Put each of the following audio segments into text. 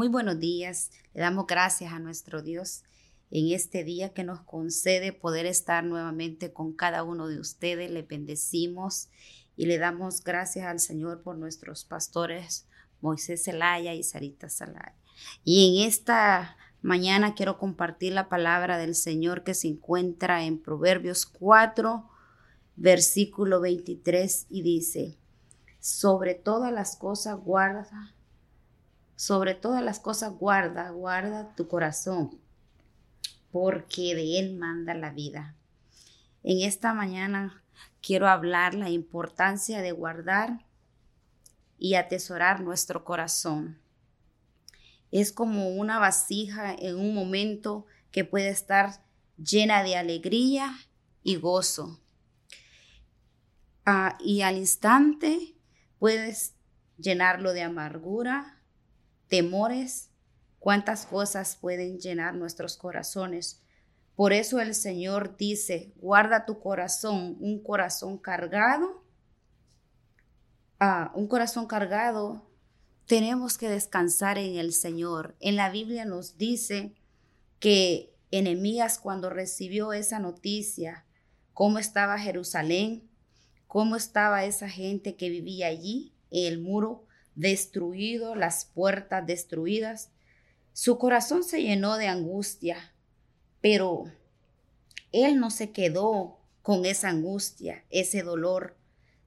Muy buenos días. Le damos gracias a nuestro Dios en este día que nos concede poder estar nuevamente con cada uno de ustedes. Le bendecimos y le damos gracias al Señor por nuestros pastores Moisés Zelaya y Sarita Zelaya. Y en esta mañana quiero compartir la palabra del Señor que se encuentra en Proverbios 4, versículo 23 y dice, sobre todas las cosas guarda, sobre todas las cosas guarda, guarda tu corazón, porque de él manda la vida. En esta mañana quiero hablar la importancia de guardar y atesorar nuestro corazón. Es como una vasija en un momento que puede estar llena de alegría y gozo. Ah, y al instante puedes llenarlo de amargura, temores, cuántas cosas pueden llenar nuestros corazones. Por eso el Señor dice, guarda tu corazón, un corazón cargado. Ah, un corazón cargado, tenemos que descansar en el Señor. En la Biblia nos dice que Enemías cuando recibió esa noticia, cómo estaba Jerusalén, cómo estaba esa gente que vivía allí, el muro destruido, las puertas destruidas. Su corazón se llenó de angustia, pero él no se quedó con esa angustia, ese dolor,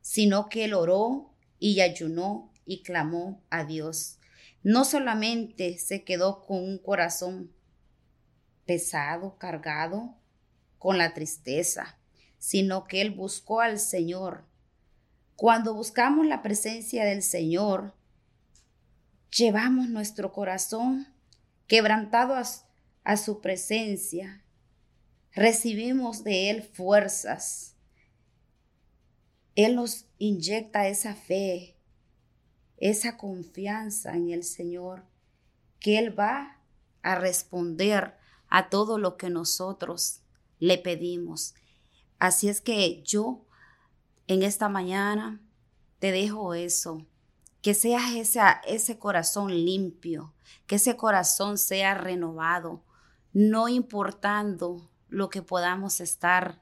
sino que él oró y ayunó y clamó a Dios. No solamente se quedó con un corazón pesado, cargado, con la tristeza, sino que él buscó al Señor. Cuando buscamos la presencia del Señor, llevamos nuestro corazón quebrantado a, su presencia, recibimos de Él fuerzas. Él nos inyecta esa fe, esa confianza en el Señor, que Él va a responder a todo lo que nosotros le pedimos. Así es que yo en esta mañana te dejo eso que seas ese corazón limpio, que ese corazón sea renovado, no importando lo que podamos estar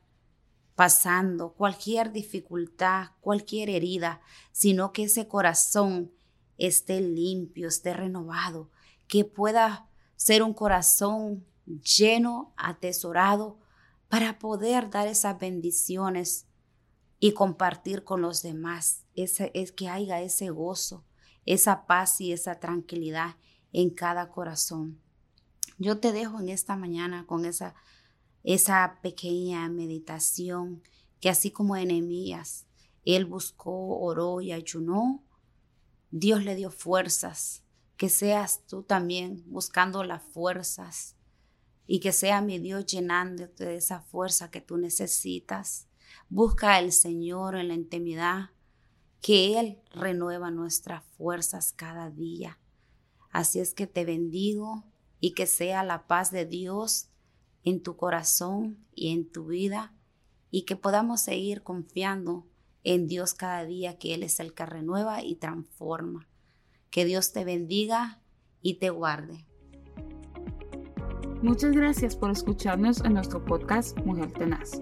pasando, cualquier dificultad, cualquier herida, sino que ese corazón esté limpio, esté renovado, que pueda ser un corazón lleno, atesorado, para poder dar esas bendiciones y compartir con los demás, es que haya ese gozo, esa paz y esa tranquilidad en cada corazón. Yo te dejo en esta mañana con esa, esa pequeña meditación que así como Enemías, él buscó, oró y ayunó, Dios le dio fuerzas, que seas tú también buscando las fuerzas y que sea mi Dios llenándote de esa fuerza que tú necesitas Busca al Señor en la intimidad, que Él renueva nuestras fuerzas cada día. Así es que te bendigo y que sea la paz de Dios en tu corazón y en tu vida y que podamos seguir confiando en Dios cada día, que Él es el que renueva y transforma. Que Dios te bendiga y te guarde. Muchas gracias por escucharnos en nuestro podcast Mujer Tenaz.